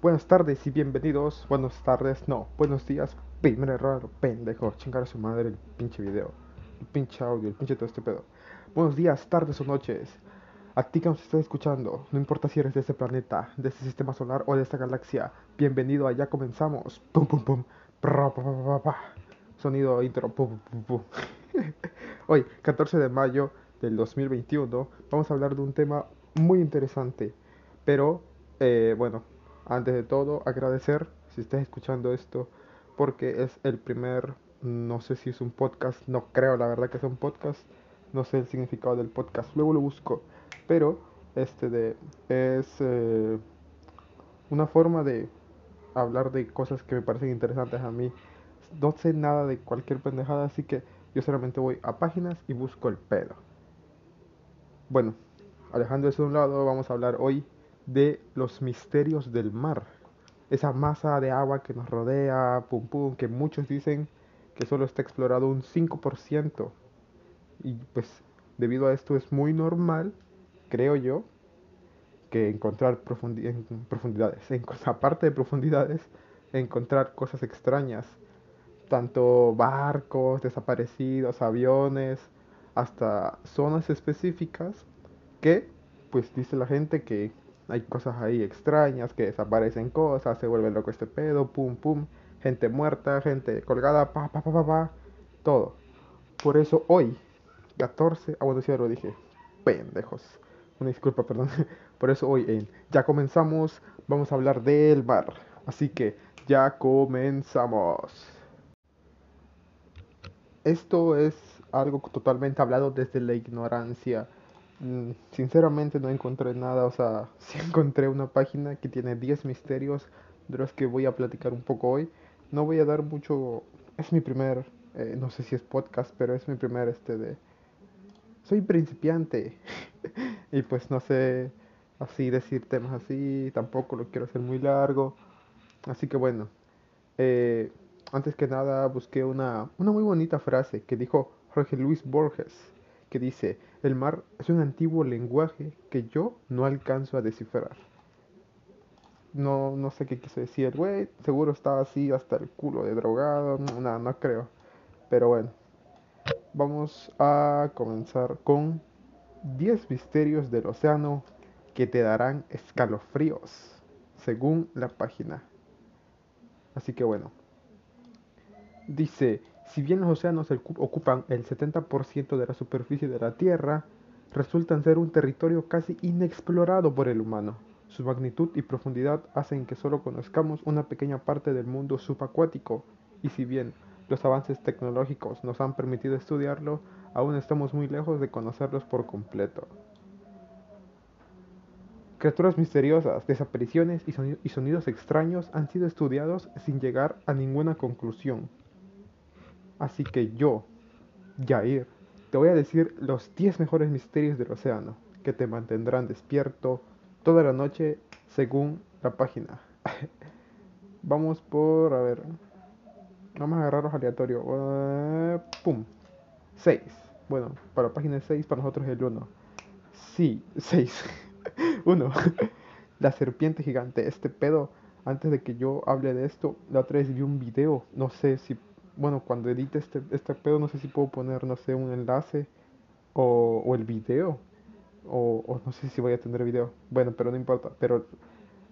Buenas tardes y bienvenidos. Buenas tardes, no, buenos días. Primer error, pendejo. Chingar a su madre el pinche video, el pinche audio, el pinche todo este pedo. Buenos días, tardes o noches. A ti que nos estás escuchando, no importa si eres de este planeta, de este sistema solar o de esta galaxia, bienvenido a Ya Comenzamos. Pum pum pum. Pra, pa, pa, pa. Sonido intro. Pum, pum, pum. Hoy, 14 de mayo del 2021, vamos a hablar de un tema muy interesante. Pero, eh, bueno, antes de todo, agradecer si estás escuchando esto, porque es el primer, no sé si es un podcast, no creo la verdad que es un podcast, no sé el significado del podcast, luego lo busco, pero este de, es eh, una forma de hablar de cosas que me parecen interesantes a mí. No sé nada de cualquier pendejada, así que yo solamente voy a páginas y busco el pedo. Bueno, alejando eso de un lado, vamos a hablar hoy de los misterios del mar. Esa masa de agua que nos rodea, pum pum, que muchos dicen que solo está explorado un 5%. Y pues debido a esto es muy normal, creo yo, que encontrar profundidades, en, aparte de profundidades, encontrar cosas extrañas, tanto barcos desaparecidos, aviones, hasta zonas específicas que, pues dice la gente que hay cosas ahí extrañas, que desaparecen cosas, se vuelve loco este pedo, pum pum, gente muerta, gente colgada, pa pa pa pa pa, todo. Por eso hoy, 14, ah bueno, sí, lo dije, pendejos. Una disculpa, perdón. Por eso hoy en Ya comenzamos, vamos a hablar del mar. Así que ya comenzamos. Esto es algo totalmente hablado desde la ignorancia sinceramente no encontré nada, o sea, sí encontré una página que tiene 10 misterios de los que voy a platicar un poco hoy. No voy a dar mucho, es mi primer, eh, no sé si es podcast, pero es mi primer este de... Soy principiante y pues no sé así decir temas así, tampoco lo quiero hacer muy largo. Así que bueno, eh, antes que nada busqué una, una muy bonita frase que dijo Jorge Luis Borges que dice, el mar es un antiguo lenguaje que yo no alcanzo a descifrar. No, no sé qué quiso decir güey, seguro estaba así hasta el culo de drogado, no, no creo. Pero bueno, vamos a comenzar con 10 misterios del océano que te darán escalofríos, según la página. Así que bueno, dice, si bien los océanos ocupan el 70% de la superficie de la Tierra, resultan ser un territorio casi inexplorado por el humano. Su magnitud y profundidad hacen que solo conozcamos una pequeña parte del mundo subacuático, y si bien los avances tecnológicos nos han permitido estudiarlo, aún estamos muy lejos de conocerlos por completo. Criaturas misteriosas, desapariciones y sonidos extraños han sido estudiados sin llegar a ninguna conclusión. Así que yo, Jair, te voy a decir los 10 mejores misterios del océano que te mantendrán despierto toda la noche según la página. Vamos por, a ver, vamos a agarrarlos aleatorio. Uh, pum, 6. Bueno, para la página 6, para nosotros es el 1. Sí, 6. 1. la serpiente gigante. Este pedo, antes de que yo hable de esto, la otra vez vi un video, no sé si bueno, cuando edite este, este pedo, no sé si puedo poner, no sé, un enlace o, o el video. O, o, no sé si voy a tener video. Bueno, pero no importa. Pero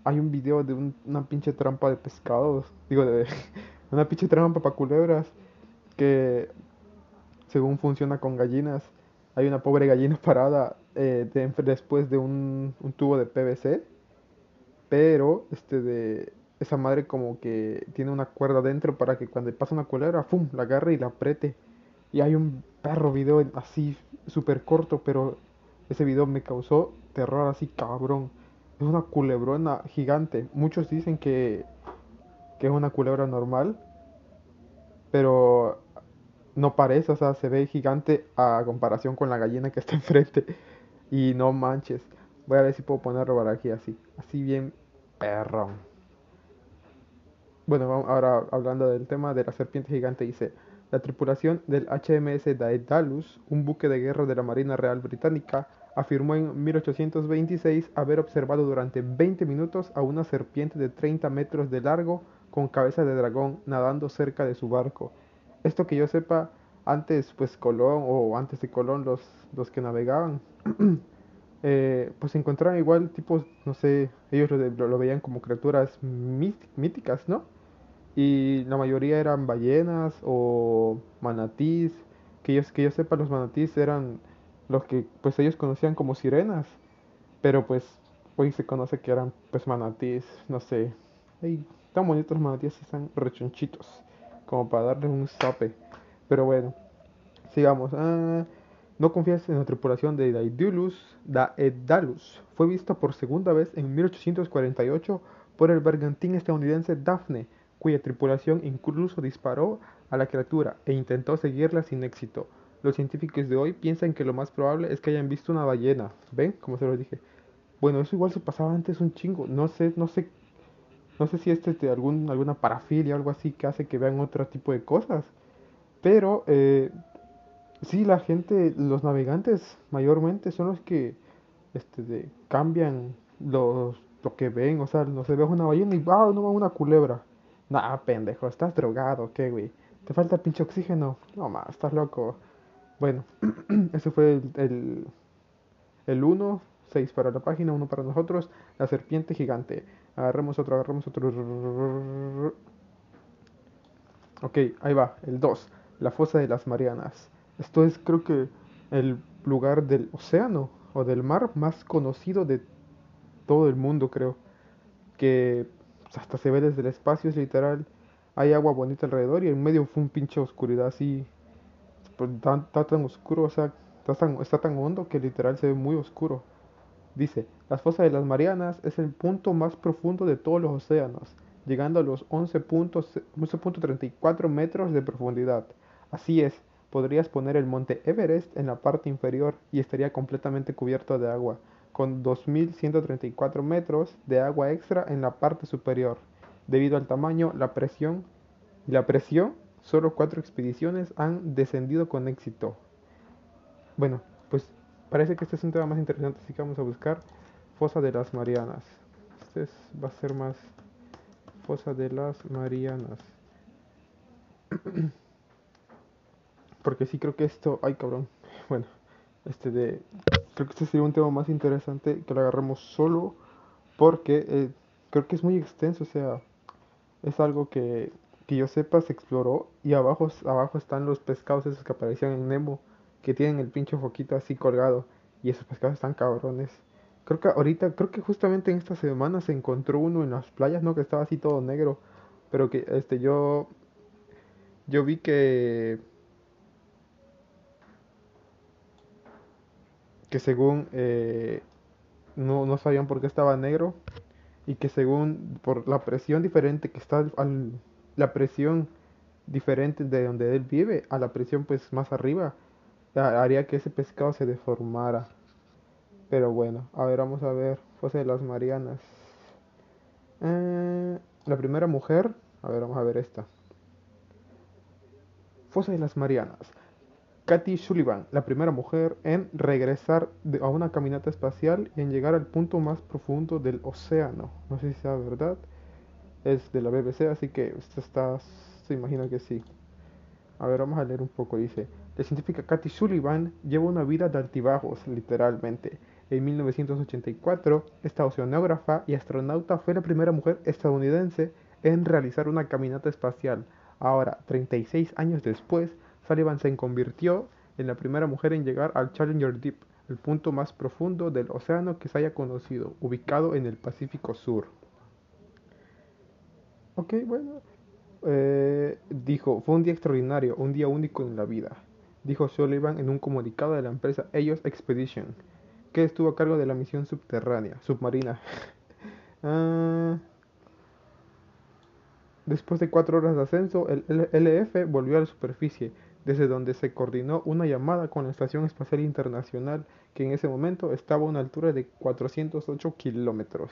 hay un video de una pinche trampa de pescados. Digo, de una pinche trampa para culebras. Que según funciona con gallinas. Hay una pobre gallina parada eh, después de un, un tubo de PVC. Pero, este de esa madre como que tiene una cuerda dentro para que cuando pasa una culebra, ¡fum! la agarre y la apriete. Y hay un perro video así súper corto, pero ese video me causó terror así cabrón. Es una culebrona gigante. Muchos dicen que, que es una culebra normal, pero no parece, o sea, se ve gigante a comparación con la gallina que está enfrente. Y no manches. Voy a ver si puedo ponerlo para aquí así. Así bien perrón. Bueno, ahora hablando del tema de la serpiente gigante, dice, la tripulación del HMS Daedalus, un buque de guerra de la Marina Real Británica, afirmó en 1826 haber observado durante 20 minutos a una serpiente de 30 metros de largo con cabeza de dragón nadando cerca de su barco. Esto que yo sepa, antes pues Colón o antes de Colón los, los que navegaban, eh, pues encontraban igual tipos, no sé, ellos lo, lo veían como criaturas míticas, ¿no? Y la mayoría eran ballenas o manatís, que yo, que yo sepa los manatís eran los que pues ellos conocían como sirenas, pero pues hoy se conoce que eran pues manatís, no sé, Ay, tan bonitos los manatíes están rechonchitos, como para darles un sope, pero bueno, sigamos. Ah, no confías en la tripulación de Daedalus, Daedalus. Fue visto por segunda vez en 1848 por el bergantín estadounidense Daphne, cuya tripulación incluso disparó a la criatura e intentó seguirla sin éxito. Los científicos de hoy piensan que lo más probable es que hayan visto una ballena. ¿Ven? Como se los dije. Bueno, eso igual se pasaba antes un chingo. No sé, no sé. No sé si este es de algún, alguna parafilia o algo así que hace que vean otro tipo de cosas. Pero eh, sí, la gente, los navegantes mayormente son los que este, cambian los, lo que ven. O sea, no se ve una ballena y ¡ah! No va una culebra. Nah, pendejo, estás drogado, ¿qué, güey? ¿Te falta pinche oxígeno? No más, estás loco. Bueno, ese fue el, el 1, 6 para la página, 1 para nosotros, la serpiente gigante. Agarremos otro, agarremos otro. Ok, ahí va, el 2, la fosa de las Marianas. Esto es creo que el lugar del océano o del mar más conocido de todo el mundo, creo. Que hasta se ve desde el espacio, es literal. Hay agua bonita alrededor y en medio fue un pinche oscuridad así pues, está, tan oscuro, o sea, está tan, está tan hondo que literal se ve muy oscuro. Dice, las fosas de las Marianas es el punto más profundo de todos los océanos, llegando a los 11.34 metros de profundidad. Así es, podrías poner el monte Everest en la parte inferior y estaría completamente cubierto de agua, con 2.134 metros de agua extra en la parte superior. Debido al tamaño, la presión y la presión Solo cuatro expediciones han descendido con éxito. Bueno, pues parece que este es un tema más interesante, así que vamos a buscar Fosa de las Marianas. Este va a ser más Fosa de las Marianas. Porque sí creo que esto... Ay, cabrón. Bueno, este de... Creo que este sería un tema más interesante que lo agarremos solo porque eh, creo que es muy extenso, o sea, es algo que que yo sepa se exploró y abajo, abajo están los pescados esos que aparecían en Nemo, que tienen el pinche foquito así colgado y esos pescados están cabrones. Creo que ahorita, creo que justamente en esta semana se encontró uno en las playas, ¿no? Que estaba así todo negro, pero que este yo yo vi que que según eh, no, no sabían por qué estaba negro y que según por la presión diferente que está al, la presión diferente de donde él vive a la presión pues más arriba haría que ese pescado se deformara. Pero bueno a ver vamos a ver fosa de las marianas. Eh, la primera mujer a ver vamos a ver esta. Fosa de las marianas Katy Sullivan, la primera mujer en regresar a una caminata espacial y en llegar al punto más profundo del océano. No sé si sea verdad es de la BBC, así que está, se imagina que sí. A ver, vamos a leer un poco. Dice, la científica Kathy Sullivan lleva una vida de altibajos, literalmente. En 1984, esta oceanógrafa y astronauta fue la primera mujer estadounidense en realizar una caminata espacial. Ahora, 36 años después, Sullivan se convirtió en la primera mujer en llegar al Challenger Deep, el punto más profundo del océano que se haya conocido, ubicado en el Pacífico Sur. Ok, bueno. Eh, dijo, fue un día extraordinario, un día único en la vida, dijo Sullivan en un comunicado de la empresa Ellos Expedition, que estuvo a cargo de la misión subterránea, submarina. Ah, después de cuatro horas de ascenso, el LF volvió a la superficie, desde donde se coordinó una llamada con la Estación Espacial Internacional, que en ese momento estaba a una altura de 408 kilómetros.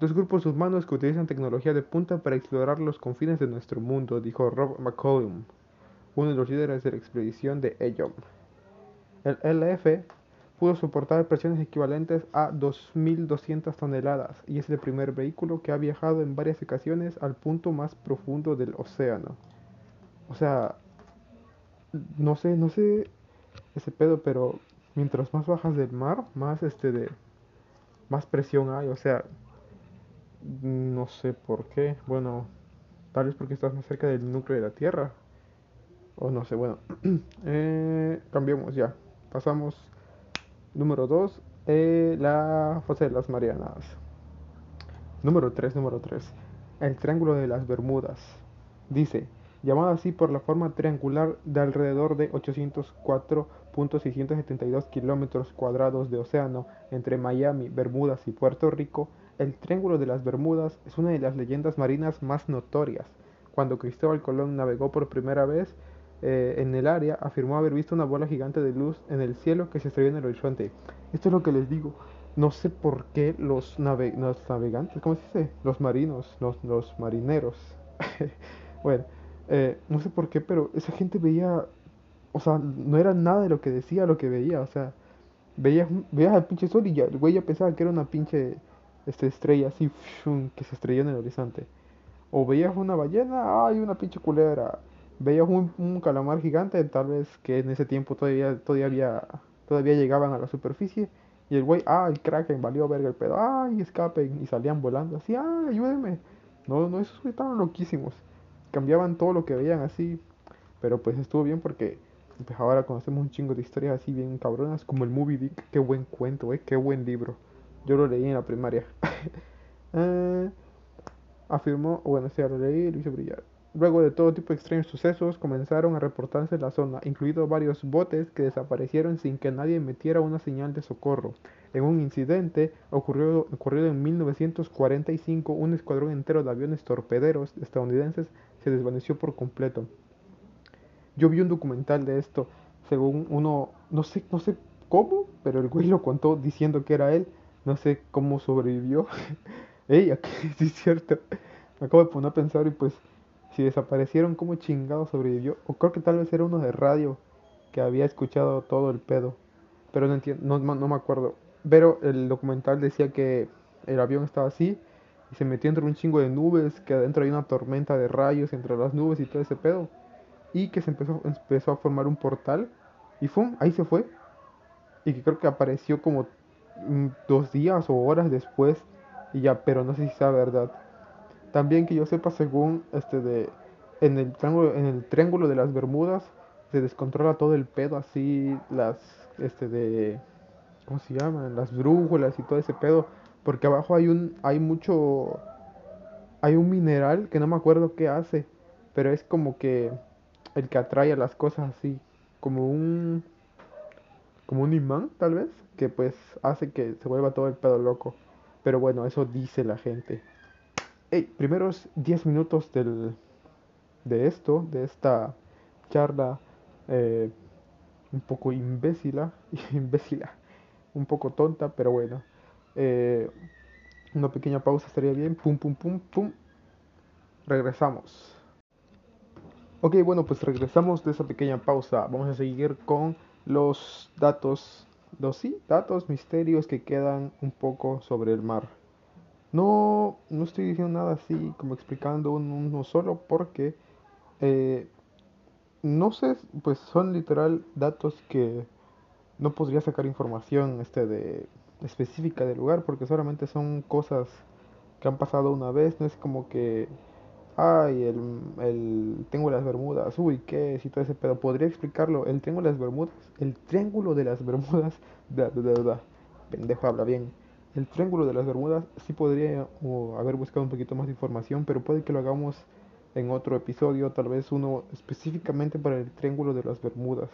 Dos grupos humanos que utilizan tecnología de punta para explorar los confines de nuestro mundo, dijo Rob McCollum, uno de los líderes de la expedición de EYOM. El LF pudo soportar presiones equivalentes a 2.200 toneladas y es el primer vehículo que ha viajado en varias ocasiones al punto más profundo del océano. O sea, no sé, no sé ese pedo, pero mientras más bajas del mar, más este de más presión hay, o sea, no sé por qué. Bueno, tal vez porque estás más cerca del núcleo de la Tierra. O no sé, bueno. eh, cambiamos ya. Pasamos. Número 2. Eh, la fosa de las Marianas. Número 3, número 3. El Triángulo de las Bermudas. Dice, llamado así por la forma triangular de alrededor de 804.672 kilómetros cuadrados de océano entre Miami, Bermudas y Puerto Rico, el Triángulo de las Bermudas es una de las leyendas marinas más notorias. Cuando Cristóbal Colón navegó por primera vez eh, en el área, afirmó haber visto una bola gigante de luz en el cielo que se estrelló en el horizonte. Esto es lo que les digo. No sé por qué los, navegantes, ¿cómo se dice? Los marinos, los, los marineros. bueno, eh, no sé por qué, pero esa gente veía, o sea, no era nada de lo que decía lo que veía, o sea, veías, veías al pinche sol y ya, el güey ya pensaba que era una pinche esta estrella así que se estrelló en el horizonte. O veías una ballena, ay, una pinche culera. Veías un, calamar gigante, tal vez que en ese tiempo todavía, todavía, todavía llegaban a la superficie. Y el güey, ah, el kraken, valió verga el pedo, ay, escapen. Y salían volando así, ay, ayúdenme. No, no, esos estaban loquísimos. Cambiaban todo lo que veían así. Pero pues estuvo bien porque pues ahora conocemos un chingo de historias así bien cabronas, como el Movie Dick. Qué buen cuento, eh, qué buen libro. Yo lo leí en la primaria. Eh, afirmó, bueno, sí, lo leí lo hice brillar. Luego de todo tipo de extraños sucesos, comenzaron a reportarse en la zona, incluidos varios botes que desaparecieron sin que nadie emitiera una señal de socorro. En un incidente ocurrido, ocurrido en 1945, un escuadrón entero de aviones torpederos estadounidenses se desvaneció por completo. Yo vi un documental de esto, según uno, no sé, no sé cómo, pero el güey lo contó diciendo que era él no sé cómo sobrevivió. Ey, aquí sí es cierto. Me acabo de poner a pensar y pues si desaparecieron, ¿cómo chingado sobrevivió? O creo que tal vez era uno de radio que había escuchado todo el pedo. Pero no entiendo, no, no me acuerdo. Pero el documental decía que el avión estaba así y se metió entre un chingo de nubes, que adentro hay una tormenta de rayos entre las nubes y todo ese pedo. Y que se empezó, empezó a formar un portal y ¡fum! Ahí se fue. Y que creo que apareció como Mm, dos días o horas después y ya, pero no sé si sea verdad. También que yo sepa, según este de en el triángulo, en el triángulo de las Bermudas se descontrola todo el pedo, así las este de ¿cómo se llaman? Las brújulas y todo ese pedo, porque abajo hay un hay mucho hay un mineral que no me acuerdo qué hace, pero es como que el que atrae a las cosas así, como un como un imán, tal vez que pues hace que se vuelva todo el pedo loco. Pero bueno, eso dice la gente. Hey, primeros 10 minutos del, de esto, de esta charla eh, un poco imbécila, imbécila, un poco tonta, pero bueno. Eh, una pequeña pausa estaría bien. Pum, pum, pum, pum. Regresamos. Ok, bueno, pues regresamos de esa pequeña pausa. Vamos a seguir con los datos los sí, datos, misterios que quedan un poco sobre el mar. No, no estoy diciendo nada así como explicando uno solo porque eh, no sé, pues son literal datos que no podría sacar información este de específica del lugar porque solamente son cosas que han pasado una vez, no es como que ay, el, el de las Bermudas, uy, ¿qué es? Y todo ese pedo. ¿Podría explicarlo? El Triángulo de las Bermudas, el Triángulo de las Bermudas, da, da, da, pendejo habla bien. El Triángulo de las Bermudas sí podría haber buscado un poquito más de información, pero puede que lo hagamos en otro episodio, tal vez uno específicamente para el Triángulo de las Bermudas.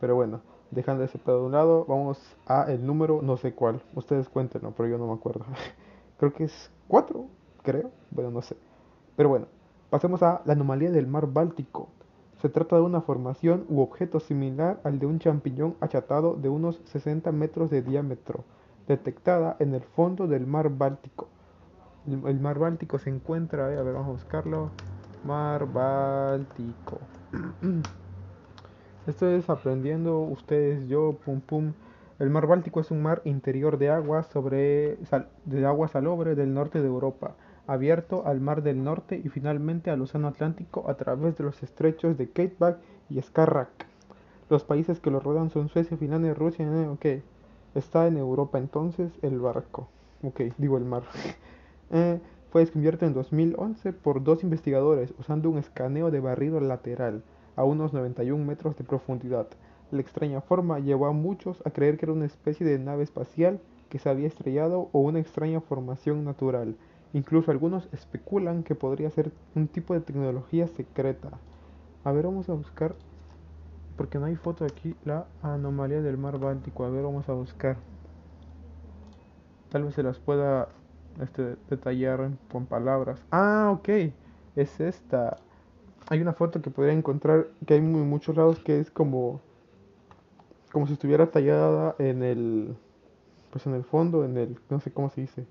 Pero bueno, dejando ese pedo de un lado, vamos a el número, no sé cuál, ustedes cuéntenlo, pero yo no me acuerdo. creo que es 4, creo, bueno, no sé. Pero bueno, pasemos a la anomalía del mar Báltico. Se trata de una formación u objeto similar al de un champiñón achatado de unos 60 metros de diámetro, detectada en el fondo del mar Báltico. El, mar Báltico se encuentra, eh, a ver, vamos a buscarlo. Mar Báltico. Esto es aprendiendo ustedes, yo, pum pum. El mar Báltico es un mar interior de agua, sobre, de agua salobre del norte de Europa, abierto al Mar del Norte y finalmente al Océano Atlántico a través de los estrechos de Kattebat y Skagerrak. Los países que lo rodean son Suecia, Finlandia, Rusia. Ok, está en Europa entonces el barco. Ok, digo el mar. eh, fue descubierto en 2011 por dos investigadores usando un escaneo de barrido lateral a unos 91 metros de profundidad. La extraña forma llevó a muchos a creer que era una especie de nave espacial que se había estrellado o una extraña formación natural. Incluso algunos especulan que podría ser un tipo de tecnología secreta. A ver, vamos a buscar, porque no hay foto aquí, la anomalía del mar Báltico. A ver, vamos a buscar. Tal vez se las pueda este, detallar con palabras. Ah, ok, es esta. Hay una foto que podría encontrar que hay muchos lados que es como como si estuviera tallada en el pues en el fondo, en el no sé cómo se dice,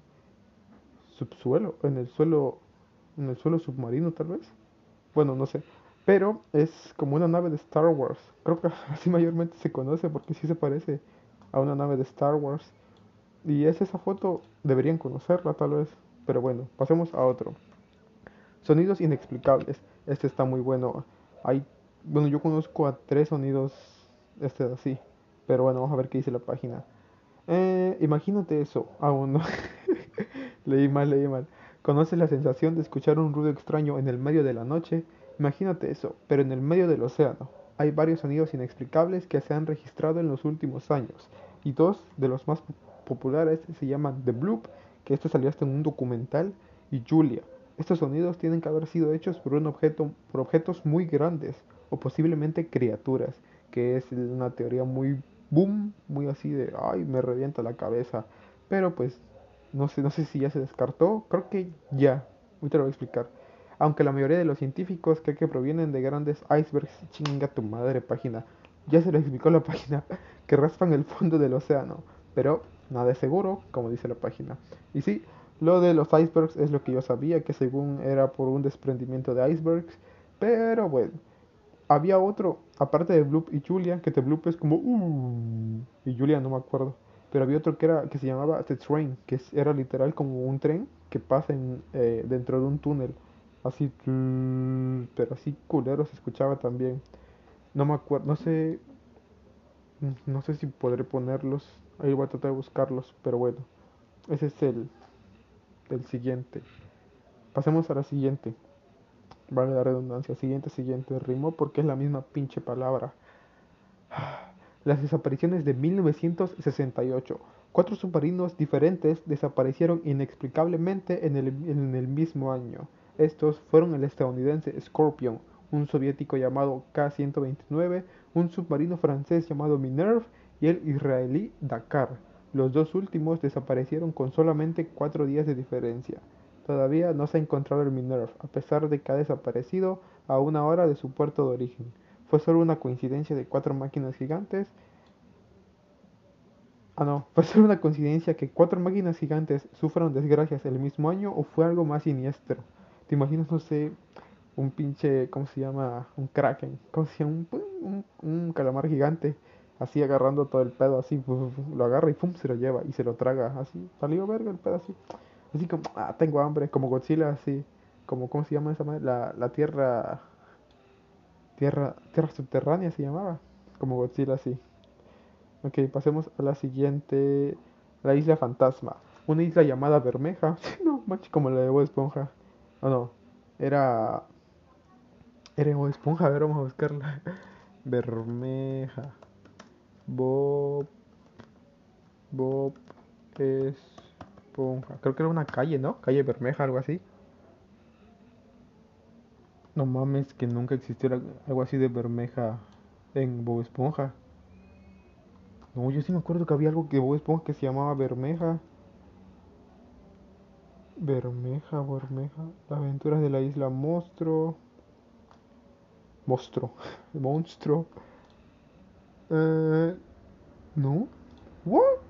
subsuelo, en el suelo en el suelo submarino tal vez. Bueno, no sé, pero es como una nave de Star Wars. Creo que así mayormente se conoce porque sí se parece a una nave de Star Wars. Y es esa foto, deberían conocerla tal vez. Pero bueno, pasemos a otro. Sonidos inexplicables. Este está muy bueno. Hay, bueno, yo conozco a tres sonidos este así. Pero bueno, vamos a ver qué dice la página. Eh, imagínate eso. Aún no. leí mal, leí mal. ¿Conoces la sensación de escuchar un ruido extraño en el medio de la noche? Imagínate eso, pero en el medio del océano. Hay varios sonidos inexplicables que se han registrado en los últimos años. Y dos de los más populares se llaman The Bloop, que esto salió hasta en un documental, y Julia. Estos sonidos tienen que haber sido hechos por un objeto, por objetos muy grandes, o posiblemente criaturas, que es una teoría muy boom, muy así de, ay, me revienta la cabeza. Pero pues, no sé, no sé si ya se descartó, creo que ya, te lo voy a explicar. Aunque la mayoría de los científicos creen que provienen de grandes icebergs, chinga tu madre página. Ya se lo explicó la página, que raspan el fondo del océano. Pero nada es seguro, como dice la página. Y sí, lo de los icebergs es lo que yo sabía, que según era por un desprendimiento de icebergs. Pero bueno, había otro, aparte de Bloop y Julia, que The Bloop es como uh, y Julia no me acuerdo. Pero había otro que era que se llamaba The Train, que era literal como un tren que pasa en, eh, dentro de un túnel. Así, pero así culero se escuchaba también. No me acuerdo, no sé, no sé si podré ponerlos Ahí voy a tratar de buscarlos, pero bueno. Ese es el, el siguiente. Pasemos a la siguiente. Vale la redundancia. Siguiente, siguiente. Ritmo porque es la misma pinche palabra. Las desapariciones de 1968. Cuatro submarinos diferentes desaparecieron inexplicablemente en el, en el mismo año. Estos fueron el estadounidense Scorpion, un soviético llamado K-129, un submarino francés llamado Minerve y el israelí Dakar. Los dos últimos desaparecieron con solamente cuatro días de diferencia. Todavía no se ha encontrado el Minerve, a pesar de que ha desaparecido a una hora de su puerto de origen. ¿Fue solo una coincidencia de cuatro máquinas gigantes? Ah, no, ¿fue solo una coincidencia que cuatro máquinas gigantes sufran desgracias el mismo año o fue algo más siniestro? ¿Te imaginas, no sé, un pinche, ¿cómo se llama? Un kraken, ¿cómo se llama? un, un calamar gigante así agarrando todo el pedo, así, lo agarra y pum, se lo lleva y se lo traga, así, salió verga el pedo así, así como, ah, tengo hambre, como Godzilla, así, como, ¿cómo se llama esa madre? La, la tierra, tierra, tierra subterránea se llamaba, como Godzilla, así. Ok, pasemos a la siguiente, la isla fantasma, una isla llamada Bermeja, no, macho, como la de Bob Esponja, o no, era, era Bob Esponja, a ver, vamos a buscarla, Bermeja. Bob. Bob Esponja. Creo que era una calle, ¿no? Calle Bermeja, algo así. No mames, que nunca existiera algo así de Bermeja en Bob Esponja. No, yo sí me acuerdo que había algo que Bob Esponja que se llamaba Bermeja. Bermeja, Bermeja. Las aventuras de la isla Monstruo. Monstruo. Monstruo. Eh, no. What?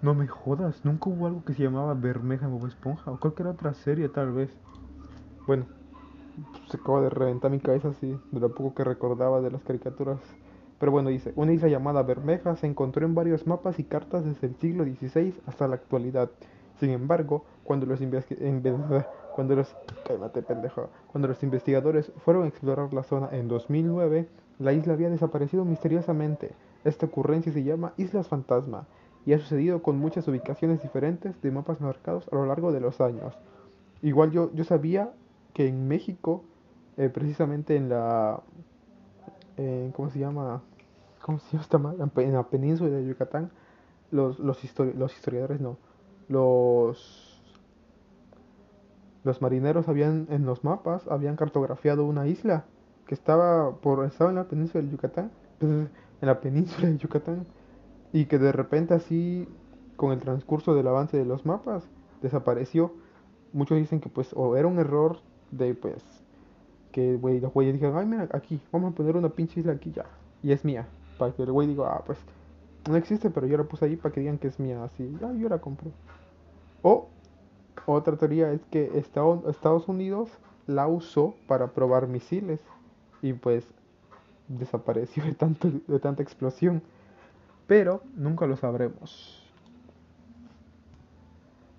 No me jodas, nunca hubo algo que se llamaba Bermeja en Bob Esponja o cualquier otra serie tal vez. Bueno, se acaba de reventar mi cabeza así de lo poco que recordaba de las caricaturas Pero bueno, dice, una isla llamada Bermeja se encontró en varios mapas y cartas desde el siglo XVI hasta la actualidad. Sin embargo, cuando los, cuando los, pendejo. cuando los investigadores fueron a explorar la zona en 2009, la isla había desaparecido misteriosamente. Esta ocurrencia se llama Islas Fantasma y ha sucedido con muchas ubicaciones diferentes de mapas marcados a lo largo de los años. Igual yo, yo sabía que en México, eh, precisamente en la ¿cómo se llama? ¿Cómo se llama En la península de Yucatán, los, los, los historiadores no, los, los marineros habían, en los mapas, habían cartografiado una isla que estaba, por, estaba en la península de Yucatán, en la península de Yucatán, y que de repente así, con el transcurso del avance de los mapas, desapareció. Muchos dicen que pues o era un error de pues que güey, los güeyes dijeron, ay, mira, aquí, vamos a poner una pinche isla aquí ya. Y es mía. Para que el güey diga, ah, pues, no existe, pero yo la puse ahí para que digan que es mía. Así, ah, yo la compro. O, otra teoría es que Estados Unidos la usó para probar misiles. Y pues, desapareció de, tanto, de tanta explosión. Pero, nunca lo sabremos.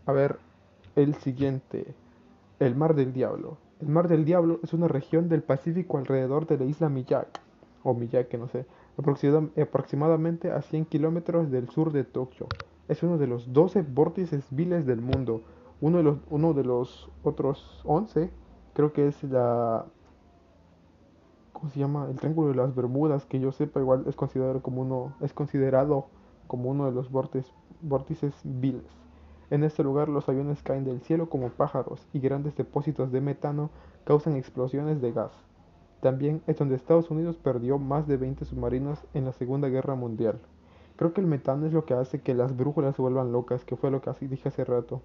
A ver, el siguiente. El mar del diablo. El Mar del Diablo es una región del Pacífico alrededor de la isla Miyake, o Miyake, no sé, aproximadamente a 100 kilómetros del sur de Tokio. Es uno de los 12 vórtices viles del mundo. Uno de los, uno de los otros 11, creo que es la... ¿Cómo se llama? El Triángulo de las Bermudas, que yo sepa, igual es considerado como uno, es considerado como uno de los vórtices, vórtices viles. En este lugar los aviones caen del cielo como pájaros y grandes depósitos de metano causan explosiones de gas. También es donde Estados Unidos perdió más de 20 submarinos en la Segunda Guerra Mundial. Creo que el metano es lo que hace que las brújulas se vuelvan locas, que fue lo que así dije hace rato.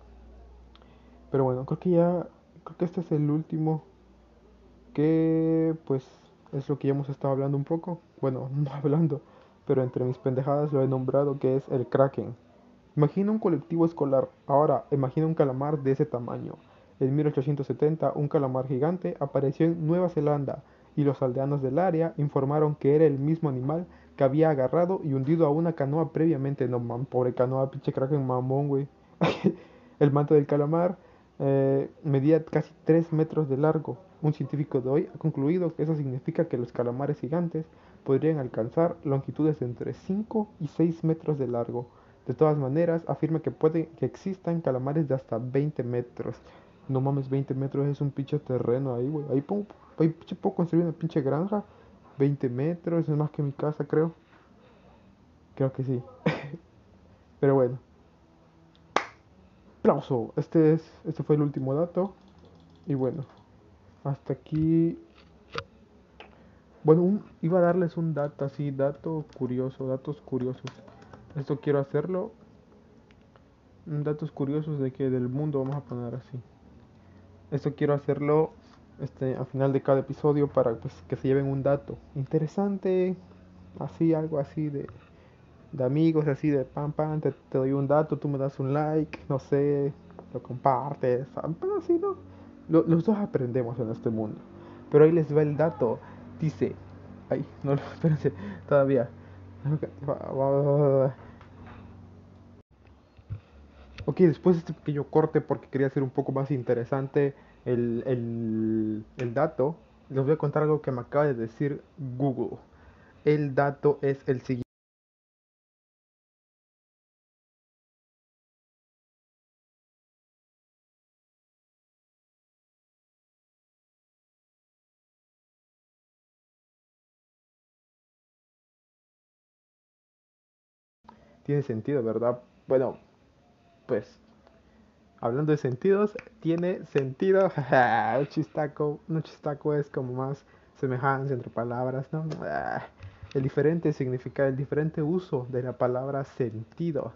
Pero bueno, creo que ya, creo que este es el último que pues es lo que ya hemos estado hablando un poco. Bueno, no hablando, pero entre mis pendejadas lo he nombrado que es el Kraken. Imagina un colectivo escolar. Ahora, imagina un calamar de ese tamaño. En 1870, un calamar gigante apareció en Nueva Zelanda y los aldeanos del área informaron que era el mismo animal que había agarrado y hundido a una canoa previamente. No, man, pobre canoa, pinche kraken mamón, güey. el manto del calamar eh, medía casi 3 metros de largo. Un científico de hoy ha concluido que eso significa que los calamares gigantes podrían alcanzar longitudes de entre 5 y 6 metros de largo. De todas maneras, afirma que puede que existan calamares de hasta 20 metros. No mames, 20 metros es un pinche terreno ahí, güey. Ahí, ahí puedo construir una pinche granja. 20 metros, es más que mi casa, creo. Creo que sí. Pero bueno. Aplauso. Este, es, este fue el último dato. Y bueno, hasta aquí. Bueno, iba a darles un dato así, dato curioso, datos curiosos. Esto quiero hacerlo. Datos curiosos de que del mundo vamos a poner así. Esto quiero hacerlo este, al final de cada episodio para pues, que se lleven un dato interesante, así, algo así de, de amigos, así de pam pam, te, doy un dato, tú me das un like, no sé, lo compartes, pero así no. los dos aprendemos en este mundo. Pero ahí les va el dato. Dice, ay, no, espérense, todavía. Ok, después de este pequeño corte, porque quería hacer un poco más interesante el, el, el dato, les voy a contar algo que me acaba de decir Google. El dato es el siguiente. Tiene sentido, ¿verdad? Bueno, pues hablando de sentidos, tiene sentido. un chistaco, un chistaco es como más semejanza entre palabras, ¿no? El diferente significa el diferente uso de la palabra sentido.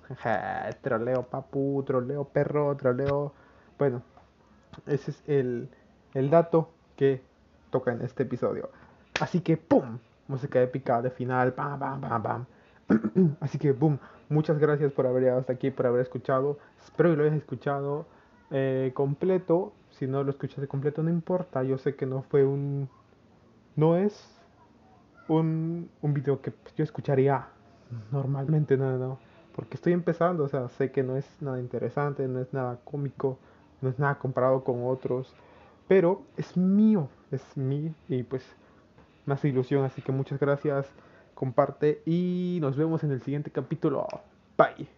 troleo papu, troleo perro, troleo. Bueno, ese es el, el dato que toca en este episodio. Así que, ¡pum! Música épica de final, ¡pam, pam, pam, pam! Así que, boom, muchas gracias por haber llegado hasta aquí, por haber escuchado. Espero que lo hayas escuchado eh, completo. Si no lo escuchaste completo, no importa. Yo sé que no fue un. No es un, un video que yo escucharía normalmente, no, no, porque estoy empezando, o sea, sé que no es nada interesante, no es nada cómico, no es nada comparado con otros, pero es mío, es mío y pues más ilusión, así que muchas gracias, comparte y nos vemos en el siguiente capítulo. Bye.